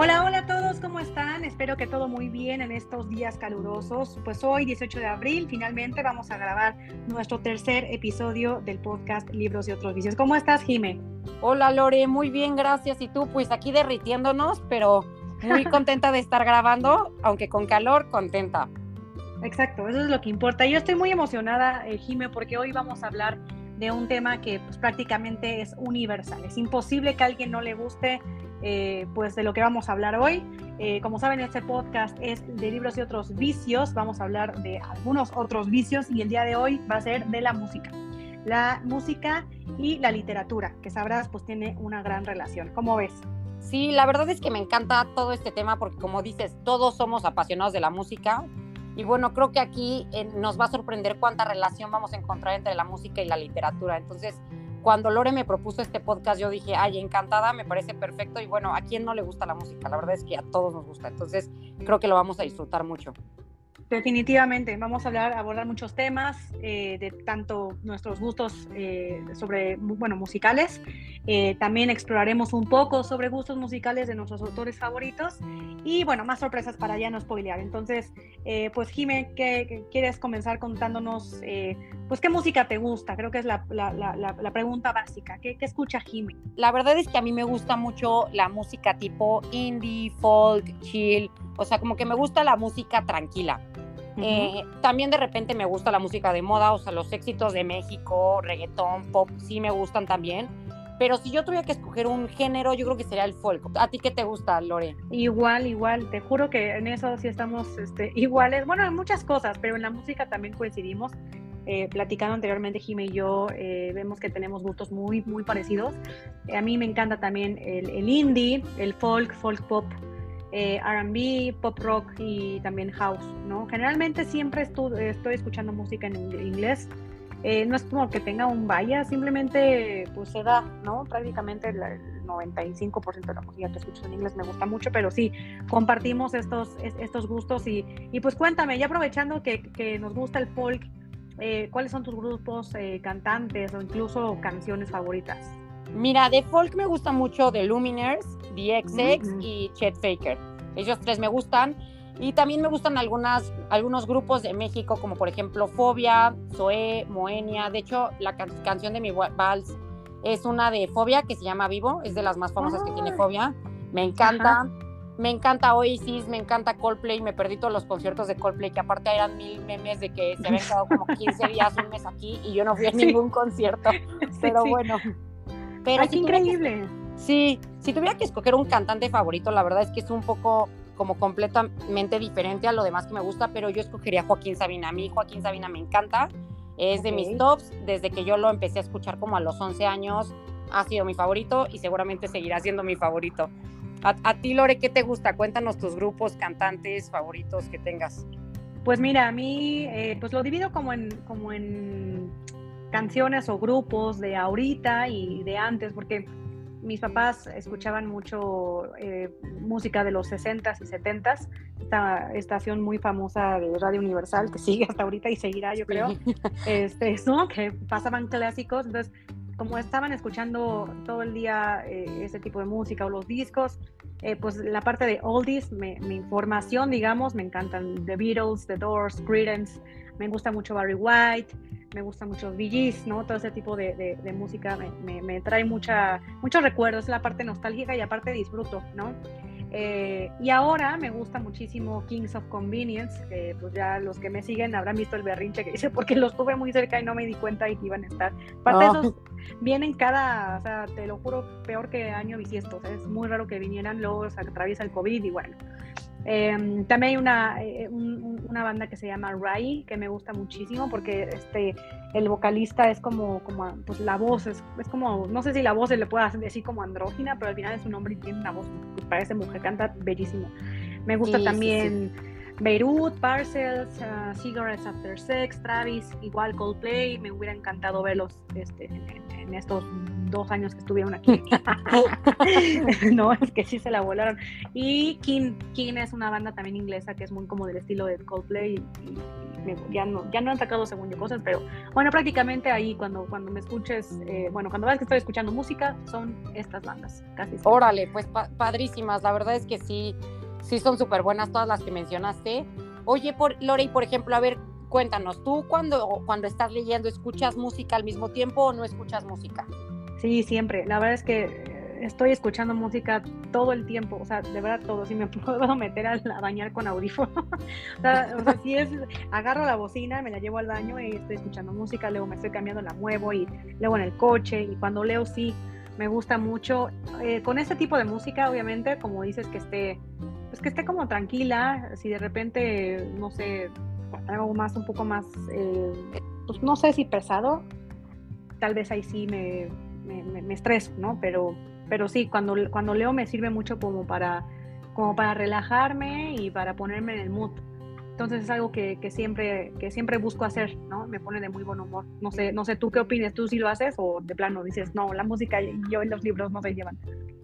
Hola, hola a todos, ¿cómo están? Espero que todo muy bien en estos días calurosos. Pues hoy, 18 de abril, finalmente vamos a grabar nuestro tercer episodio del podcast Libros y otros vicios. ¿Cómo estás, Jime? Hola, Lore, muy bien, gracias. Y tú, pues aquí derritiéndonos, pero muy contenta de estar grabando, aunque con calor, contenta. Exacto, eso es lo que importa. Yo estoy muy emocionada, eh, Jime, porque hoy vamos a hablar de un tema que pues, prácticamente es universal. Es imposible que a alguien no le guste eh, pues de lo que vamos a hablar hoy. Eh, como saben, este podcast es de libros y otros vicios. Vamos a hablar de algunos otros vicios y el día de hoy va a ser de la música. La música y la literatura, que sabrás, pues tiene una gran relación. ¿Cómo ves? Sí, la verdad es que me encanta todo este tema porque como dices, todos somos apasionados de la música. Y bueno, creo que aquí eh, nos va a sorprender cuánta relación vamos a encontrar entre la música y la literatura. Entonces, cuando Lore me propuso este podcast, yo dije, ay, encantada, me parece perfecto. Y bueno, ¿a quién no le gusta la música? La verdad es que a todos nos gusta. Entonces, creo que lo vamos a disfrutar mucho. Definitivamente, vamos a hablar, abordar muchos temas eh, de tanto nuestros gustos eh, sobre, bueno, musicales. Eh, también exploraremos un poco sobre gustos musicales de nuestros autores favoritos y, bueno, más sorpresas para ya no spoilear. Entonces, pues, Jime, ¿qué, quieres comenzar contándonos, pues, qué música te gusta? Creo que es la, pregunta básica. ¿Qué, ¿Qué, escucha Jime? La verdad es que a mí me gusta mucho la música tipo indie, folk, chill. O sea, como que me gusta la música tranquila. Eh, también de repente me gusta la música de moda, o sea, los éxitos de México, reggaetón, pop, sí me gustan también. Pero si yo tuviera que escoger un género, yo creo que sería el folk. ¿A ti qué te gusta, Lore? Igual, igual. Te juro que en eso sí estamos este, iguales. Bueno, en muchas cosas, pero en la música también coincidimos. Eh, platicando anteriormente, Jime y yo, eh, vemos que tenemos gustos muy, muy parecidos. a mí me encanta también el, el indie, el folk, folk pop, eh, RB, pop rock y también house, ¿no? Generalmente siempre estoy, escuchando música en inglés. Eh, no es como que tenga un vaya, simplemente pues se da, ¿no? Prácticamente el 95% de la música que escucho en inglés me gusta mucho, pero sí, compartimos estos, estos gustos y, y pues cuéntame, ya aprovechando que, nos gusta el folk, eh, ¿cuáles son tus grupos cantantes o incluso canciones favoritas? Mira, de folk me gusta mucho The Luminers, The XX y Chet Faker. Ellos tres me gustan. Y también me gustan algunas, algunos grupos de México, como por ejemplo Fobia, Zoé, Moenia. De hecho, la canción de mi vals es una de Fobia que se llama Vivo. Es de las más famosas que tiene Fobia. Me encanta. Me encanta Oasis, me encanta Coldplay. Me perdí todos los conciertos de Coldplay, que aparte eran mil memes de que se habían quedado como 15 días, un mes aquí y yo no fui a ningún concierto. Pero bueno. Pero es increíble. sí, si tuviera que escoger un cantante favorito, la verdad es que es un poco como completamente diferente a lo demás que me gusta, pero yo escogería Joaquín Sabina. A mí Joaquín Sabina me encanta, es de mis tops, desde que yo lo empecé a escuchar como a los 11 años, ha sido mi favorito y seguramente seguirá siendo mi favorito. A, ti, Lore, ¿qué te gusta? Cuéntanos tus grupos, cantantes favoritos que tengas. Pues mira, a mí, eh, pues lo divido como en, como en canciones o grupos de ahorita y de antes, porque mis papás escuchaban mucho eh, música de los 60s y 70s, esta estación muy famosa de Radio Universal que sigue hasta ahorita y seguirá, yo creo, este, ¿no? que pasaban clásicos, entonces como estaban escuchando todo el día eh, ese tipo de música o los discos, eh, pues la parte de oldies, mi información, digamos, me encantan. The Beatles, The Doors, Creedence, me gusta mucho Barry White, me gusta mucho Bee ¿no? Todo ese tipo de, de, música me, me, trae mucha, muchos recuerdos, es la parte nostálgica y aparte disfruto, ¿no? Eh, y ahora me gusta muchísimo Kings of Convenience, que pues ya los que me siguen habrán visto el berrinche que hice porque los tuve muy cerca y no me di cuenta y que iban a estar. Aparte de esos vienen cada, o sea, te lo juro, peor que año bisiesto, es muy raro que vinieran, luego se atraviesa el COVID y bueno. Em, también hay una, eh, una banda que se llama Rai, que me gusta muchísimo porque este, el vocalista es como, como pues la voz, es, es, como, no sé si la voz se le puede decir como andrógina, pero al final es un hombre y tiene una voz que parece mujer, canta bellísimo. Me gusta también Beirut, Parcels, uh, Cigarettes After Sex, Travis, igual Coldplay, me hubiera encantado verlos este, en estos dos años que estuvieron aquí. no, es que sí se la volaron. Y King, King es una banda también inglesa que es muy como del estilo de Coldplay y, ya, no, ya no han sacado según yo cosas, pero bueno, prácticamente ahí cuando, cuando me escuches, eh, bueno, cuando veas que estoy escuchando música, son estas bandas, casi. Órale, pues padrísimas, la verdad es que sí, sí son súper buenas todas las que mencionaste. Oye, por, Lore, por ejemplo, a ver, cuéntanos, ¿tú cuando, cuando estás leyendo escuchas música al mismo tiempo o no escuchas música? Sí, siempre. La verdad es que estoy escuchando música todo el tiempo, o sea, de verdad todo, si me puedo meter a, bañar con audífono, o, sea, si es, agarro la bocina, me la llevo al baño y estoy escuchando música, luego me estoy cambiando, la muevo y luego en el coche y cuando leo sí, me gusta mucho. Eh, con este tipo de música, obviamente, como dices, que esté, pues que esté como tranquila, si de repente, no sé, algo más, un poco más, eh, pues no sé si pesado, tal vez ahí sí me, me, me estreso, ¿no? Pero pero sí, cuando, cuando leo me sirve mucho como para, como para relajarme y para ponerme en el mood. Entonces es algo que, que, siempre, que siempre busco hacer, ¿no? Me pone de muy buen humor. No sé, no sé, ¿tú qué opinas? ¿Tú sí lo haces o de plano dices, no, la música y yo y los libros no se llevan?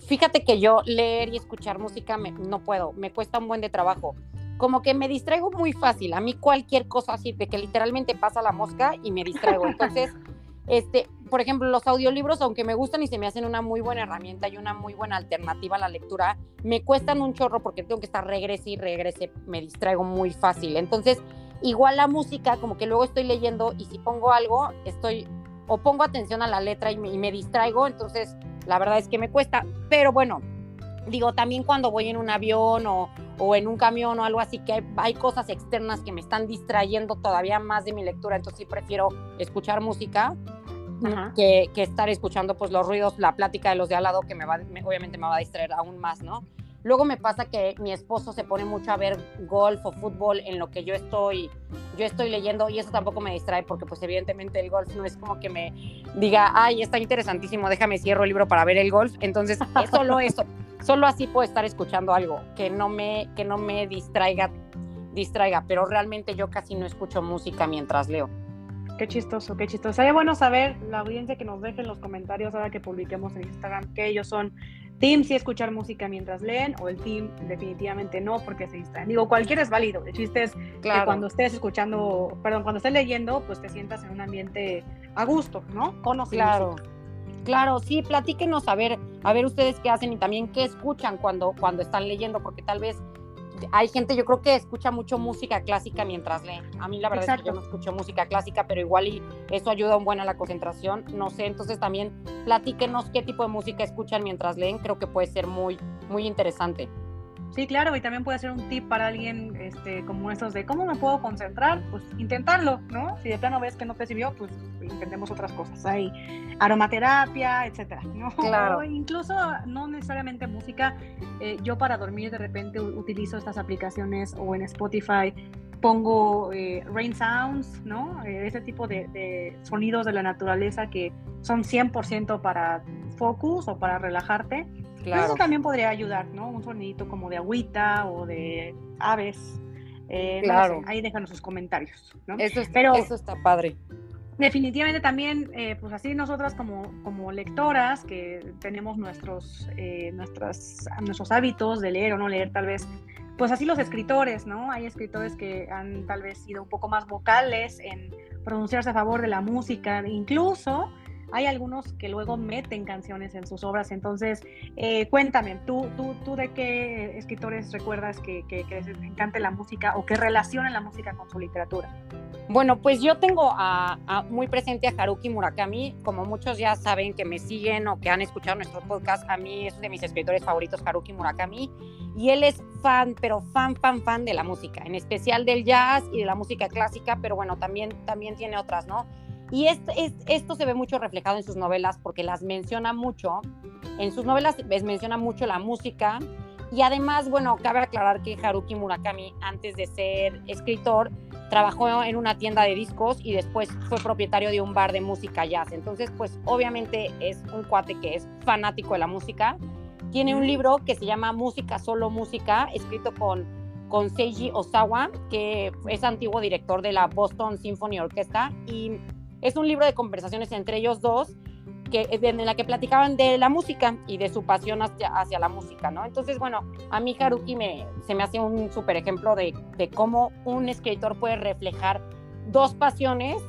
Fíjate que yo leer y escuchar música no puedo, me cuesta un buen de trabajo. Como que me distraigo muy fácil. A mí cualquier cosa así, de que literalmente pasa la mosca y me distraigo. Entonces, este, por ejemplo, los audiolibros, aunque me gustan y se me hacen una muy buena herramienta y una muy buena alternativa a la lectura, me cuestan un chorro porque tengo que estar regrese y regrese, me distraigo muy fácil. Entonces, igual la música, como que luego estoy leyendo y si pongo algo, estoy o pongo atención a la letra y me, distraigo, entonces la verdad es que me cuesta. Pero bueno, digo, también cuando voy en un avión o, o en un camión o algo así, que hay, hay, cosas externas que me están distrayendo todavía más de mi lectura, entonces sí prefiero escuchar música que, estar escuchando pues los ruidos, la plática de los de al lado que me va, obviamente me va a distraer aún más, ¿no? Luego me pasa que mi esposo se pone mucho a ver golf o fútbol en lo que yo estoy, yo estoy leyendo y eso tampoco me distrae porque pues evidentemente el golf no es como que me diga, ay, está interesantísimo, déjame cierro el libro para ver el golf. Entonces, es solo eso, solo así puedo estar escuchando algo que no me, que no me distraiga, distraiga, pero realmente yo casi no escucho música mientras leo. Qué chistoso, qué chistoso. Sería bueno saber, la audiencia que nos deje en los comentarios ahora que publiquemos en Instagram, que ellos son team si escuchar música mientras leen o el team definitivamente no porque se distraen. Digo, cualquiera es válido. El chiste es que cuando estés escuchando, perdón, cuando estés leyendo, pues te sientas en un ambiente a gusto, ¿no? O no Claro. Claro, sí, platíquenos a ver, a ver ustedes qué hacen y también qué escuchan cuando, cuando están leyendo, porque tal vez hay gente, yo creo que escucha mucho música clásica mientras lee. A mí la verdad es que yo no escucho música clásica, pero igual y eso ayuda un buen a la concentración. No sé, entonces también platíquenos qué tipo de música escuchan mientras leen. Creo que puede ser muy, muy interesante. Sí, claro, y también puede ser un tip para alguien este, como esos de cómo me puedo concentrar, pues intentarlo, ¿no? Si de plano ves que no te sirvió, pues intentemos otras cosas. Hay aromaterapia, etcétera, ¿no? Claro. incluso no necesariamente música. Eh, yo para dormir de repente utilizo estas aplicaciones o en Spotify pongo eh, rain sounds, ¿no? Eh, ese tipo de, de, sonidos de la naturaleza que son 100% para focus o para relajarte eso también podría ayudar, ¿no? Un sonidito como de agüita o de aves. Eh, claro. ahí déjanos sus comentarios, ¿no? Eso, Pero, eso está padre. Definitivamente también, eh, pues así nosotras como, como lectoras, que tenemos nuestros, eh, nuestras, nuestros hábitos de leer o no leer tal vez, pues así los escritores, ¿no? Hay escritores que han tal vez sido un poco más vocales en pronunciarse a favor de la música, incluso hay algunos que luego meten canciones en sus obras. Entonces, eh, cuéntame, ¿tú, tú, ¿tú de qué escritores recuerdas que, que, que les encante la música o que relacionen la música con su literatura? Bueno, pues yo tengo a, muy presente a Haruki Murakami. Como muchos ya saben que me siguen o que han escuchado nuestro podcast, a mí es de mis escritores favoritos, Haruki Murakami. Y él es fan, pero fan, fan, fan de la música, en especial del jazz y de la música clásica, pero bueno, también, también tiene otras, ¿no? Y esto se ve mucho reflejado en sus novelas porque las menciona mucho. En sus novelas menciona mucho la música. Y además, bueno, cabe aclarar que Haruki Murakami, antes de ser escritor, trabajó en una tienda de discos y después fue propietario de un bar de música jazz. Entonces, pues obviamente es un cuate que es fanático de la música. Tiene un libro que se llama Música, solo música, escrito con, con Seiji Osawa, que es antiguo director de la Boston Symphony Orchestra. Es un libro de conversaciones entre ellos dos que, en la que platicaban de la música y de su pasión hacia, hacia la música, ¿no? Entonces, bueno, a mí Haruki me, se me hace un súper ejemplo de, de cómo un escritor puede reflejar dos pasiones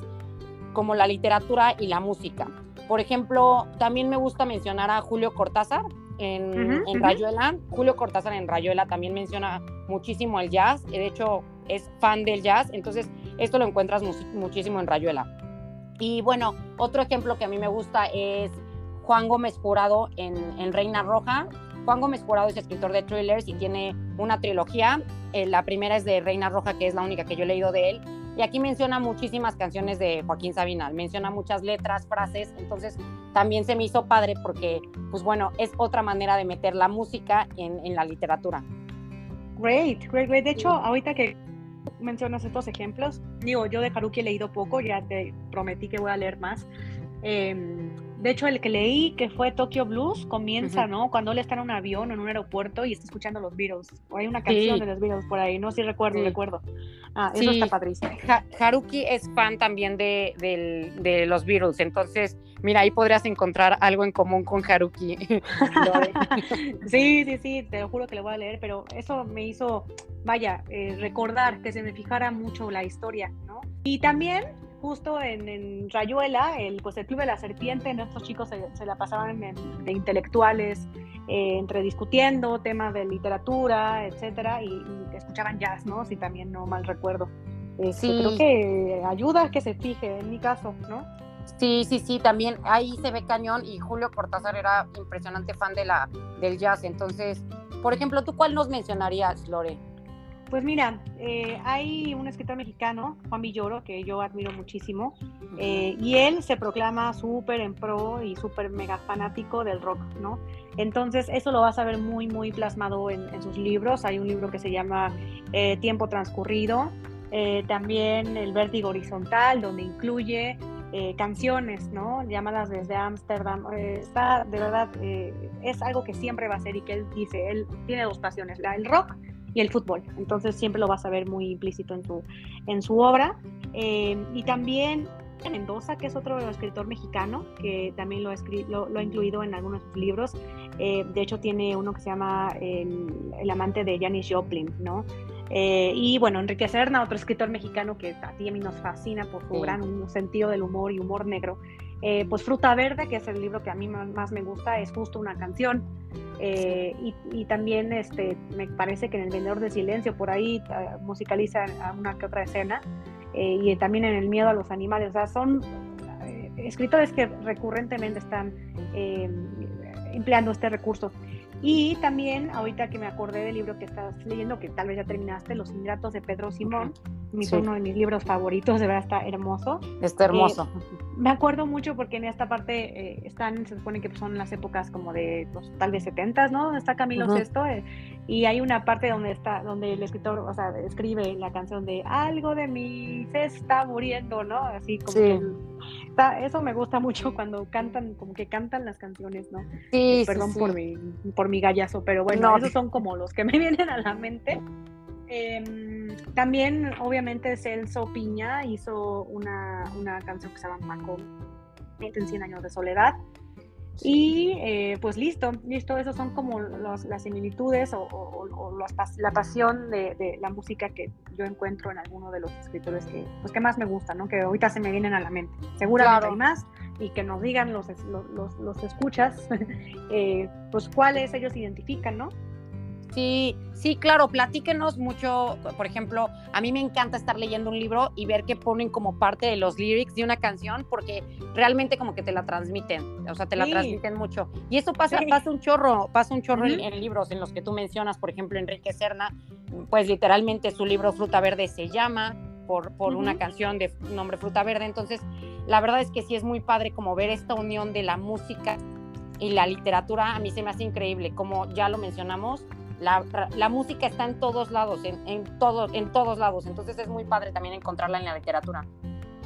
como la literatura y la música. Por ejemplo, también me gusta mencionar a Julio Cortázar en, Rayuela. Julio Cortázar en Rayuela también menciona muchísimo el jazz. De hecho, es fan del jazz. Entonces, esto lo encuentras muchísimo en Rayuela. Y bueno, otro ejemplo que a mí me gusta es Juan Gómez Jurado en, Reina Roja. Juan Gómez Jurado es escritor de thrillers y tiene una trilogía. Eh, la primera es de Reina Roja, que es la única que yo he leído de él. Y aquí menciona muchísimas canciones de Joaquín Sabinal, menciona muchas letras, frases, entonces también se me hizo padre porque, pues bueno, es otra manera de meter la música en, la literatura. Great, great, great. De hecho, ahorita que mencionas estos ejemplos, digo, yo de Haruki he leído poco, ya te prometí que voy a leer más. Eh, de hecho, el que leí, que fue Tokyo Blues, comienza, ¿no? Cuando él está en un avión o en un aeropuerto y está escuchando los Beatles. O hay una canción de los Beatles por ahí, no sé si recuerdo, recuerdo. Ah, eso está padrísimo. Haruki es fan también de, de, los Beatles, entonces, mira, ahí podrías encontrar algo en común con Haruki. sí, sí, sí, te lo juro que lo voy a leer, pero eso me hizo, vaya, eh, recordar que se me fijara mucho la historia, ¿no? Y también justo en, Rayuela, el, pues el Club de la Serpiente, nuestros chicos se, la pasaban de intelectuales, eh, entre discutiendo temas de literatura, etcétera, y, escuchaban jazz, ¿no? Si también no mal recuerdo. Este, sí. Creo que ayuda a que se fije, en mi caso, ¿no? Sí, sí, sí, también ahí se ve cañón y Julio Cortázar era impresionante fan de la, del jazz. Entonces, por ejemplo, ¿tú cuál nos mencionarías, Lore? Pues mira, eh, hay un escritor mexicano, Juan Villoro, que yo admiro muchísimo, eh, y él se proclama súper en pro y súper mega fanático del rock, ¿no? Entonces, eso lo vas a ver muy, muy plasmado en, sus libros. Hay un libro que se llama eh, Tiempo Transcurrido, también El Vértigo Horizontal, donde incluye canciones, ¿no? Llamadas desde Ámsterdam. está, de verdad, es algo que siempre va a ser y que él dice, él tiene dos pasiones, la, el rock y el fútbol. Entonces siempre lo vas a ver muy implícito en su, en su obra. Eh, y también Mendoza, que es otro escritor mexicano, que también lo ha, lo, ha incluido en algunos libros. Eh, de hecho, tiene uno que se llama El, amante de Janis Joplin, ¿no? Eh, y bueno, Enrique Serna, otro escritor mexicano que a ti a mí nos fascina por su gran sentido del humor y humor negro. pues Fruta Verde, que es el libro que a mí más me gusta, es justo una canción eh, y, también este, me parece que en El Vendedor de Silencio por ahí uh, musicaliza una que otra escena. Eh, y también en El Miedo a los Animales. O sea, son eh, escritores que recurrentemente están empleando este recurso. Y también, ahorita que me acordé del libro que estás leyendo, que tal vez ya terminaste, Los Ingratos de Pedro Simón, mi, uno de mis libros favoritos, de verdad está hermoso. Está hermoso. Eh, me acuerdo mucho porque en esta parte eh, están, se supone que son las épocas como de pues, tal vez 70, ¿no? Está Camilo Sesto eh, y hay una parte donde está, donde el escritor, o sea, escribe la canción de algo de mí se está muriendo, ¿no? Así como que eso me gusta mucho cuando cantan, como que cantan las canciones, ¿no? Sí, Perdón por mi, por mi gallazo, pero bueno, esos son como los que me vienen a la mente. Em, también, obviamente, Celso Piña hizo una, una canción que se llama Maco en 100 años de soledad. Y eh, pues listo, listo, esos son como las similitudes o, la pasión de, la música que yo encuentro en alguno de los escritores que, pues, que más me gustan, ¿no? que ahorita se me vienen a la mente. Seguramente hay más y que nos digan los, los, los escuchas, eh, pues cuáles ellos identifican, ¿no? Sí, sí, claro, platíquenos mucho, por ejemplo, a mí me encanta estar leyendo un libro y ver que ponen como parte de los lyrics de una canción porque realmente como que te la transmiten, o sea, te la transmiten mucho. Y eso pasa, pasa un chorro, pasa un chorro en, libros en los que tú mencionas, por ejemplo, Enrique Serna, pues literalmente su libro Fruta Verde se llama por, por una canción de nombre Fruta Verde, entonces la verdad es que sí es muy padre como ver esta unión de la música y la literatura, a mí se me hace increíble, como ya lo mencionamos, la, música está en todos lados, en, en, todo, en todos lados, entonces es muy padre también encontrarla en la literatura.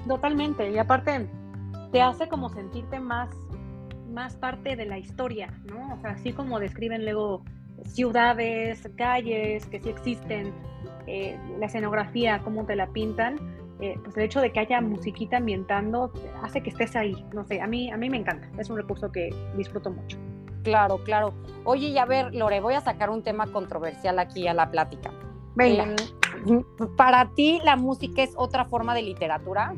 Totalmente, y aparte te hace como sentirte más, más parte de la historia, ¿no? O sea, así como describen luego ciudades, calles que sí existen, eh, la escenografía, cómo te la pintan, eh, pues el hecho de que haya musiquita ambientando hace que estés ahí. No sé, a mí, a mí me encanta. Es un recurso que disfruto mucho. Claro, claro. Oye, y a ver, Lore, voy a sacar un tema controversial aquí a la plática. Venga. Em, ¿Para ti la música es otra forma de literatura?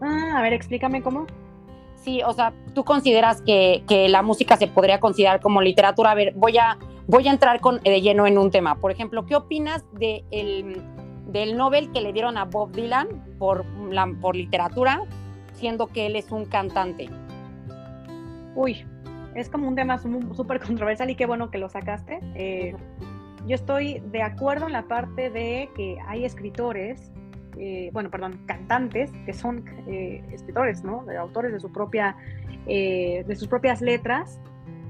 Ah, a ver, explícame cómo. Sí, o sea, tú consideras que, la música se podría considerar como literatura. A ver, voy a, voy a entrar con, de lleno en un tema. Por ejemplo, ¿qué opinas de del Nobel que le dieron a Bob Dylan por, la, por literatura, siendo que él es un cantante? Uy, es como un tema súper controversial y qué bueno que lo sacaste. Eh, yo estoy de acuerdo en la parte de que hay escritores eh, bueno, perdón, cantantes que son eh, escritores, ¿no? Autores de su propia, eh, de sus propias letras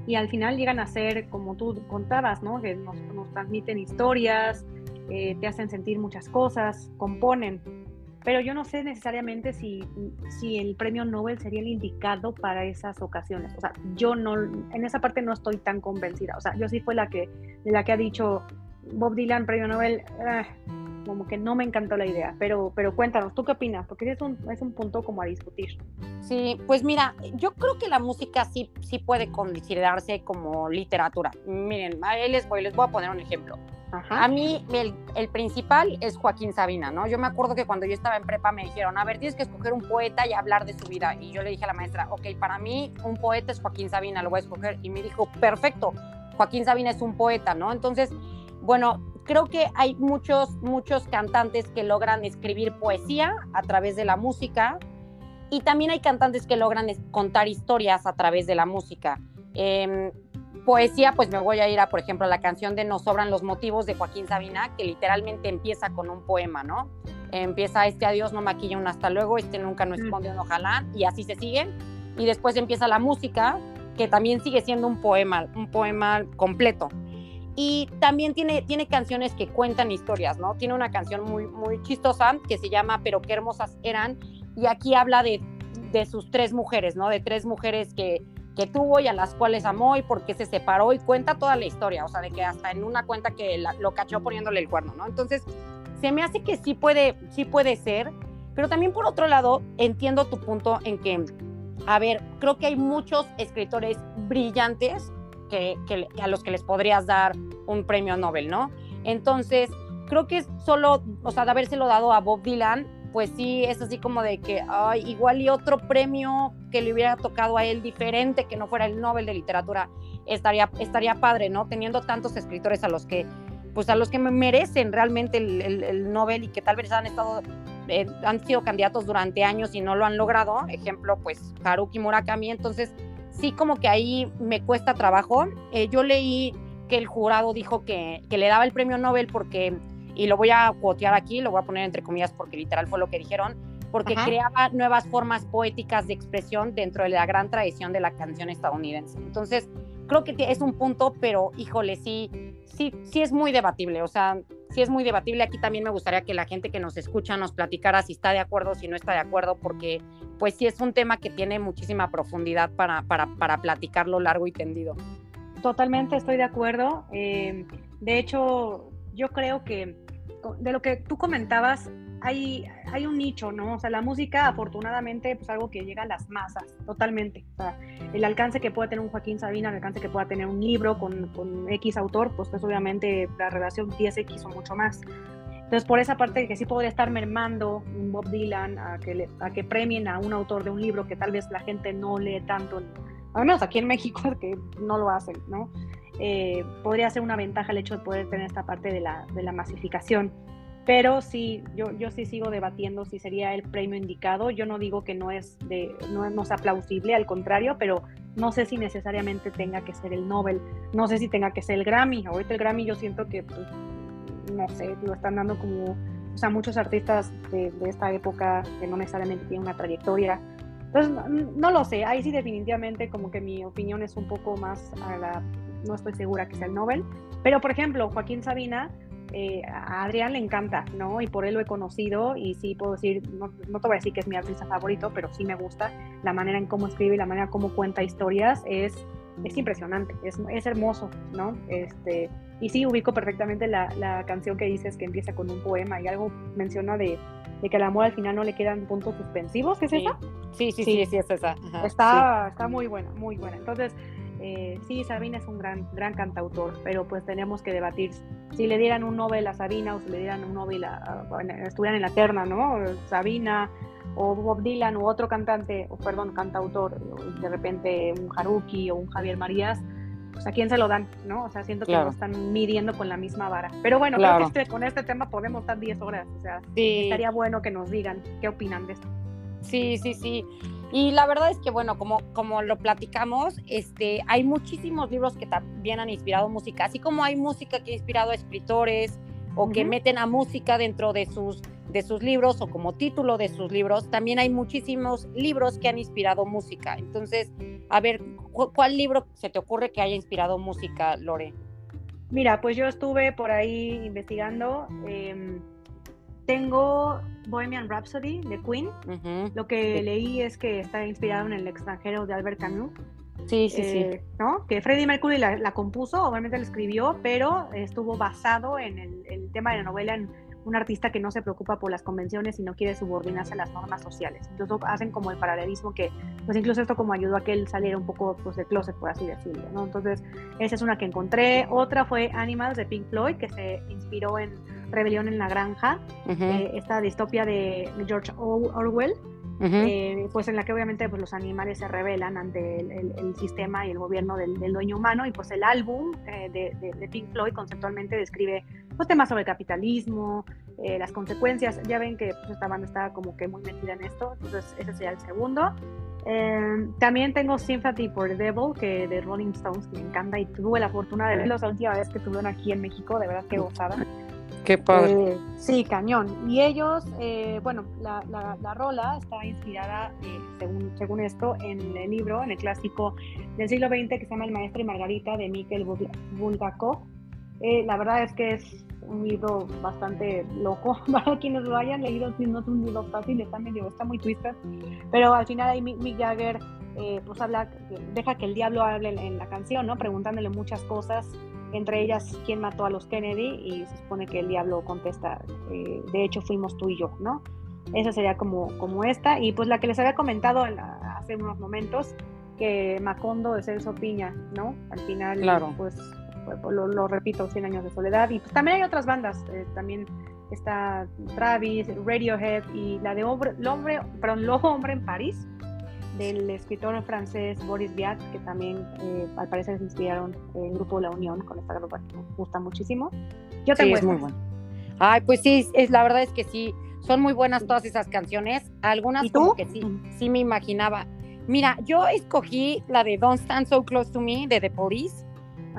y al final llegan a ser, como tú contabas, ¿no? Que nos, transmiten historias, te hacen sentir muchas cosas, componen. Pero yo no sé necesariamente si, si el premio Nobel sería el indicado para esas ocasiones. O sea, yo no, en esa parte no estoy tan convencida. O sea, yo sí fue la que, la que ha dicho Bob Dylan, premio Nobel, ah, como que no me encantó la idea, pero, pero cuéntanos, ¿tú qué opinas? Porque es un, es un punto como a discutir. Sí, pues mira, yo creo que la música sí, sí puede considerarse como literatura. Miren, les voy, les voy a poner un ejemplo. A mí el, el, principal es Joaquín Sabina, ¿no? Yo me acuerdo que cuando yo estaba en prepa me dijeron, a ver, tienes que escoger un poeta y hablar de su vida. Y yo le dije a la maestra, ok, para mí un poeta es Joaquín Sabina, lo voy a escoger. Y me dijo, perfecto, Joaquín Sabina es un poeta, ¿no? Entonces, bueno, creo que hay muchos, muchos cantantes que logran escribir poesía a través de la música y también hay cantantes que logran contar historias a través de la música. Em, poesía, pues me voy a ir a, por ejemplo, a la canción de Nos sobran los motivos de Joaquín Sabina, que literalmente empieza con un poema, ¿no? Empieza este adiós no maquilla un hasta luego, este nunca no esconde un ojalá, y así se sigue. Y después empieza la música, que también sigue siendo un poema, un poema completo. Y también tiene, tiene canciones que cuentan historias, ¿no? Tiene una canción muy, muy chistosa que se llama Pero qué hermosas eran. Y aquí habla de, de sus tres mujeres, ¿no? De tres mujeres que, que tuvo y a las cuales amó y por qué se separó y cuenta toda la historia, o sea, de que hasta en una cuenta que lo cachó poniéndole el cuerno, ¿no? Entonces, se me hace que sí puede, sí puede ser, pero también por otro lado, entiendo tu punto en que, a ver, creo que hay muchos escritores brillantes que, a los que les podrías dar un premio Nobel, ¿no? Entonces, creo que es solo, o sea, de habérselo dado a Bob Dylan, pues sí, es así como de que, ay, igual y otro premio que le hubiera tocado a él diferente, que no fuera el Nobel de Literatura, estaría, estaría padre, ¿no? Teniendo tantos escritores a los que, pues a los que merecen realmente el, el, Nobel y que tal vez han estado, eh, han sido candidatos durante años y no lo han logrado. Ejemplo, pues Haruki Murakami. Entonces, sí como que ahí me cuesta trabajo. Eh, yo leí que el jurado dijo que, que, le daba el premio Nobel porque, y lo voy a cuotear aquí, lo voy a poner entre comillas porque literal fue lo que dijeron, porque creaba nuevas formas poéticas de expresión dentro de la gran tradición de la canción estadounidense. Entonces, creo que es un punto, pero híjole, sí, sí, sí es muy debatible. O sea, sí es muy debatible. Aquí también me gustaría que la gente que nos escucha nos platicara si está de acuerdo, si no está de acuerdo, porque pues sí es un tema que tiene muchísima profundidad para, para, para platicarlo largo y tendido. Totalmente estoy de acuerdo. Eh, de hecho, yo creo que de lo que tú comentabas, hay, hay un nicho, ¿no? O sea, la música, afortunadamente, pues algo que llega a las masas, totalmente. O sea, el alcance que pueda tener un Joaquín Sabina, el alcance que pueda tener un libro con, con X autor, pues es obviamente la relación 10X o mucho más. Entonces, por esa parte que sí podría estar mermando un Bob Dylan a que, a que premien a un autor de un libro que tal vez la gente no lee tanto, al menos aquí en México, que no lo hacen, ¿no? Eh, podría ser una ventaja el hecho de poder tener esta parte de la, de la masificación. Pero sí, yo, yo sí sigo debatiendo si sería el premio indicado. Yo no digo que no es, de, no, no sea plausible, al contrario, pero no sé si necesariamente tenga que ser el Nobel, no sé si tenga que ser el Grammy. Ahorita el Grammy yo siento que, pues, no sé, lo están dando como, o sea, muchos artistas de, de esta época que no necesariamente tienen una trayectoria. Entonces, no, no, lo sé, ahí sí definitivamente como que mi opinión es un poco más a la, no estoy segura que sea el Nobel, pero por ejemplo, Joaquín Sabina, eh, a Adrián le encanta, ¿no? Y por él lo he conocido y sí puedo decir, no, no, te voy a decir que es mi artista favorito, pero sí me gusta la manera en cómo escribe y la manera en cómo cuenta historias, es es impresionante, es, es hermoso, ¿no? Este, y sí, ubico perfectamente la, la, canción que dices que empieza con un poema y algo menciona de, de que al amor al final no le quedan puntos suspensivos, ¿es esa? Sí, sí, sí, sí, es esa. está, está muy buena, muy buena. Entonces, eh, sí, Sabina es un gran, gran cantautor, pero pues tenemos que debatir si le dieran un Nobel a Sabina o si le dieran un Nobel a, estuvieran en la terna, ¿no? Sabina o Bob Dylan u otro cantante, o perdón, cantautor, de repente un Haruki o un Javier Marías, pues a quién se lo dan, ¿no? O sea, siento que no están midiendo con la misma vara. Pero bueno, creo que este, con este tema podemos estar 10 horas, o sea, estaría bueno que nos digan qué opinan de esto. Sí, sí, sí. Y la verdad es que, bueno, como, como lo platicamos, este, hay muchísimos libros que también han inspirado música, así como hay música que ha inspirado a escritores o que meten a música dentro de sus, de sus libros o como título de sus libros, también hay muchísimos libros que han inspirado música. Entonces, a ver, ¿cuál libro se te ocurre que haya inspirado música, Lore? Mira, pues yo estuve por ahí investigando. Em, tengo Bohemian Rhapsody de Queen. Lo que leí es que está inspirado en El extranjero de Albert Camus. Sí, sí, sí. Eh, ¿no? Que Freddie Mercury la, compuso, obviamente la escribió, pero estuvo basado en el, tema de la novela en un artista que no se preocupa por las convenciones y no quiere subordinarse a las normas sociales. Entonces hacen como el paralelismo que, pues incluso esto como ayudó a que él saliera un poco pues, de closet, por así decirlo, ¿no? Entonces, esa es una que encontré. Otra fue Animals de Pink Floyd, que se inspiró en Rebelión en la Granja, eh, esta distopia de George Orwell, eh, pues en la que obviamente pues, los animales se rebelan ante el, sistema y el gobierno del, dueño humano y pues el álbum eh, de, Pink Floyd conceptualmente describe pues, temas sobre capitalismo, las consecuencias, ya ven que pues, esta banda está como que muy metida en esto, entonces ese sería el segundo. también tengo Sympathy for the Devil, que de Rolling Stones, que me encanta y tuve la fortuna de verlos la última vez que estuvieron aquí en México, de verdad que gozada. Qué padre. Eh, sí, cañón. Y ellos, eh, bueno, la, la, rola está inspirada, eh, según, según esto, en el libro, en el clásico del siglo XX que se llama El Maestro y Margarita de Mikhail Bulgakov. La verdad es que es un libro bastante loco para quienes lo hayan leído, no es un libro fácil, está medio, está muy twisted, pero al final ahí Mick Jagger pues habla, deja que el diablo hable en la canción, ¿no? Preguntándole muchas cosas entre ellas quién mató a los Kennedy y se supone que el diablo contesta, eh, de hecho fuimos tú y yo, ¿no? Esa sería como, como esta y pues la que les había comentado hace unos momentos, que Macondo de Celso Piña, ¿no? Al final, claro. pues, pues lo, repito, 100 años de soledad y pues también hay otras bandas, eh, también está Travis, Radiohead y la de hombre, hombre, perdón, Lobo Hombre en París, del escritor francés Boris Vian, que también eh, al parecer se inspiraron el grupo La Unión con esta grupa que me gusta muchísimo. Yo tengo sí, es muy bueno. Ay, pues sí, es, la verdad es que sí, son muy buenas todas esas canciones. Algunas como que sí, sí me imaginaba. Mira, yo escogí la de Don't Stand So Close to Me de The Police,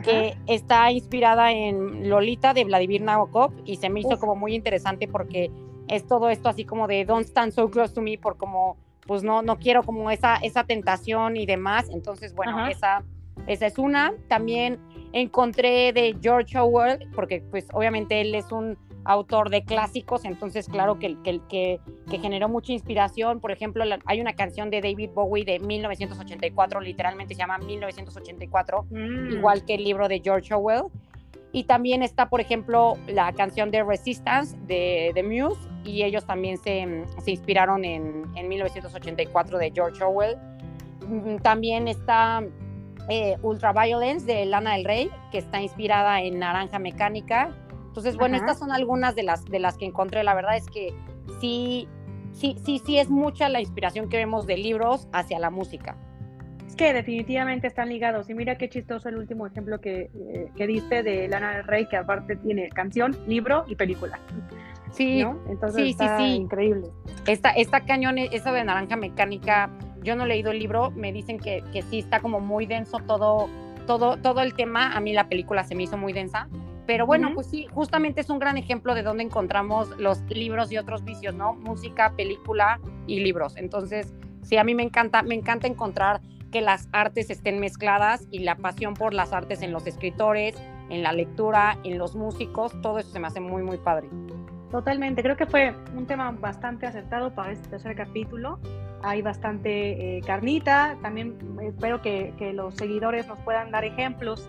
que está inspirada en Lolita de Vladimir Nabokov y se me hizo como muy interesante porque es todo esto así como de Don't Stand So Close to Me por como pues no, no quiero como esa, esa tentación y demás. Entonces, bueno, esa, esa es una. También encontré de George Orwell, porque pues obviamente él es un autor de clásicos, entonces claro que, que, que, que generó mucha inspiración. Por ejemplo, hay una canción de David Bowie de 1984, literalmente se llama 1984, mm. igual que el libro de George Orwell. Y también está, por ejemplo, la canción de Resistance de, The Muse, y ellos también se, se inspiraron en, en, 1984 de George Orwell. Mm, también está eh, Ultraviolence de Lana del Rey, que está inspirada en Naranja Mecánica. Entonces, bueno, estas son algunas de las, de las que encontré. La verdad es que sí, sí, sí, sí es mucha la inspiración que vemos de libros hacia la música que definitivamente están ligados. Y mira qué chistoso el último ejemplo que, eh, que diste de Lana del Rey, que aparte tiene canción, libro y película. Sí, Entonces sí, está sí, sí. increíble. Esta, esta cañón, esa de Naranja Mecánica, yo no he leído el libro, me dicen que, que sí está como muy denso todo, todo, todo el tema. A mí la película se me hizo muy densa. Pero bueno, pues sí, justamente es un gran ejemplo de dónde encontramos los libros y otros vicios, ¿no? Música, película y libros. Entonces, sí, a mí me encanta, me encanta encontrar que las artes estén mezcladas y la pasión por las artes en los escritores, en la lectura, en los músicos, todo eso se me hace muy, muy padre. Totalmente, creo que fue un tema bastante acertado para este tercer capítulo. hay bastante eh, carnita. También espero que, que, los seguidores nos puedan dar ejemplos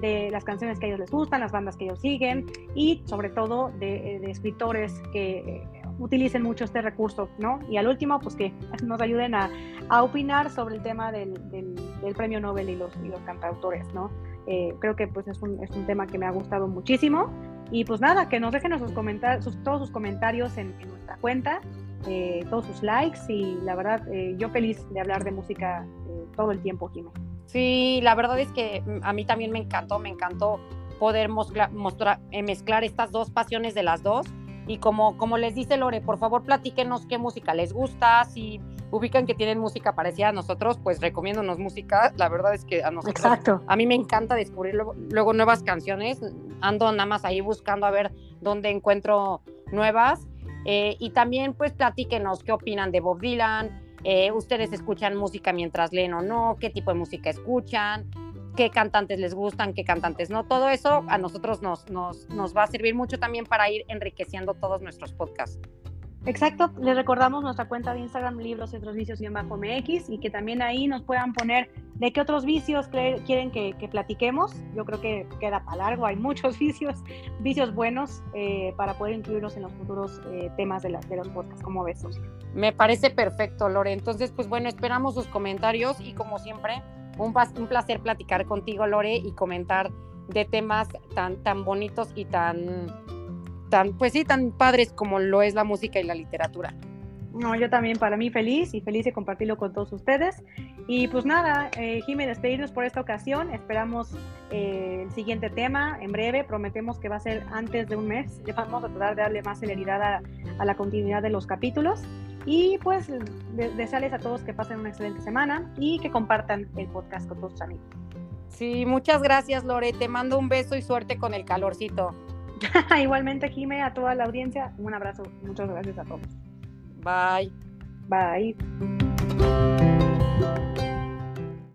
de las canciones que a ellos les gustan, las bandas que ellos siguen y sobre todo de, de escritores que utilicen mucho este recurso, ¿no? Y al último, pues que nos ayuden a, a opinar sobre el tema del, del, del, premio Nobel y los, y los cantautores, ¿no? Eh, creo que pues es un, es un, tema que me ha gustado muchísimo. Y pues nada, que nos dejen comentarios, sus, todos sus comentarios en, en nuestra cuenta, eh, todos sus likes y la verdad, eh, yo feliz de hablar de música eh, todo el tiempo, Jimé. Sí, la verdad es que mm, a mí también me encantó, me encantó poder mostrar, mostrar eh, mezclar estas dos pasiones de las dos y como, como les dice Lore, por favor platíquenos qué música les gusta, si ubican que tienen música parecida a nosotros, pues recomiéndonos música. La verdad es que a nosotros, Exacto. a mí me encanta descubrir luego, luego, nuevas canciones. Ando nada más ahí buscando a ver dónde encuentro nuevas. Eh, y también pues platíquenos qué opinan de Bob Dylan. Eh, ustedes escuchan música mientras leen o no, qué tipo de música escuchan, qué cantantes les gustan, qué cantantes no. Todo eso a nosotros nos, nos, nos va a servir mucho también para ir enriqueciendo todos nuestros podcasts. Exacto, les recordamos nuestra cuenta de Instagram, libros y otros vicios y bajo MX, y que también ahí nos puedan poner de qué otros vicios quieren que, que platiquemos. Yo creo que queda para largo, hay muchos vicios, vicios buenos eh, para poder incluirlos en los futuros eh, temas de, los podcasts. ¿Cómo ves, Socia? Me parece perfecto, Lore. Entonces, pues bueno, esperamos sus comentarios y como siempre, un, placer platicar contigo, Lore, y comentar de temas tan, tan bonitos y tan tan, pues sí, tan padres como lo es la música y la literatura. No, yo también para mí feliz y feliz de compartirlo con todos ustedes. Y pues nada, eh, Jimé, despedirnos por esta ocasión. Esperamos eh, el siguiente tema en breve. Prometemos que va a ser antes de un mes. Vamos a tratar de darle más celeridad a, a la continuidad de los capítulos. Y pues de desearles a todos que pasen una excelente semana y que compartan el podcast con todos sus amigos. Sí, muchas gracias, Lore. Te mando un beso y suerte con el calorcito. Igualmente, Jime, a toda la audiencia, un abrazo. Muchas gracias a todos. Bye. Bye.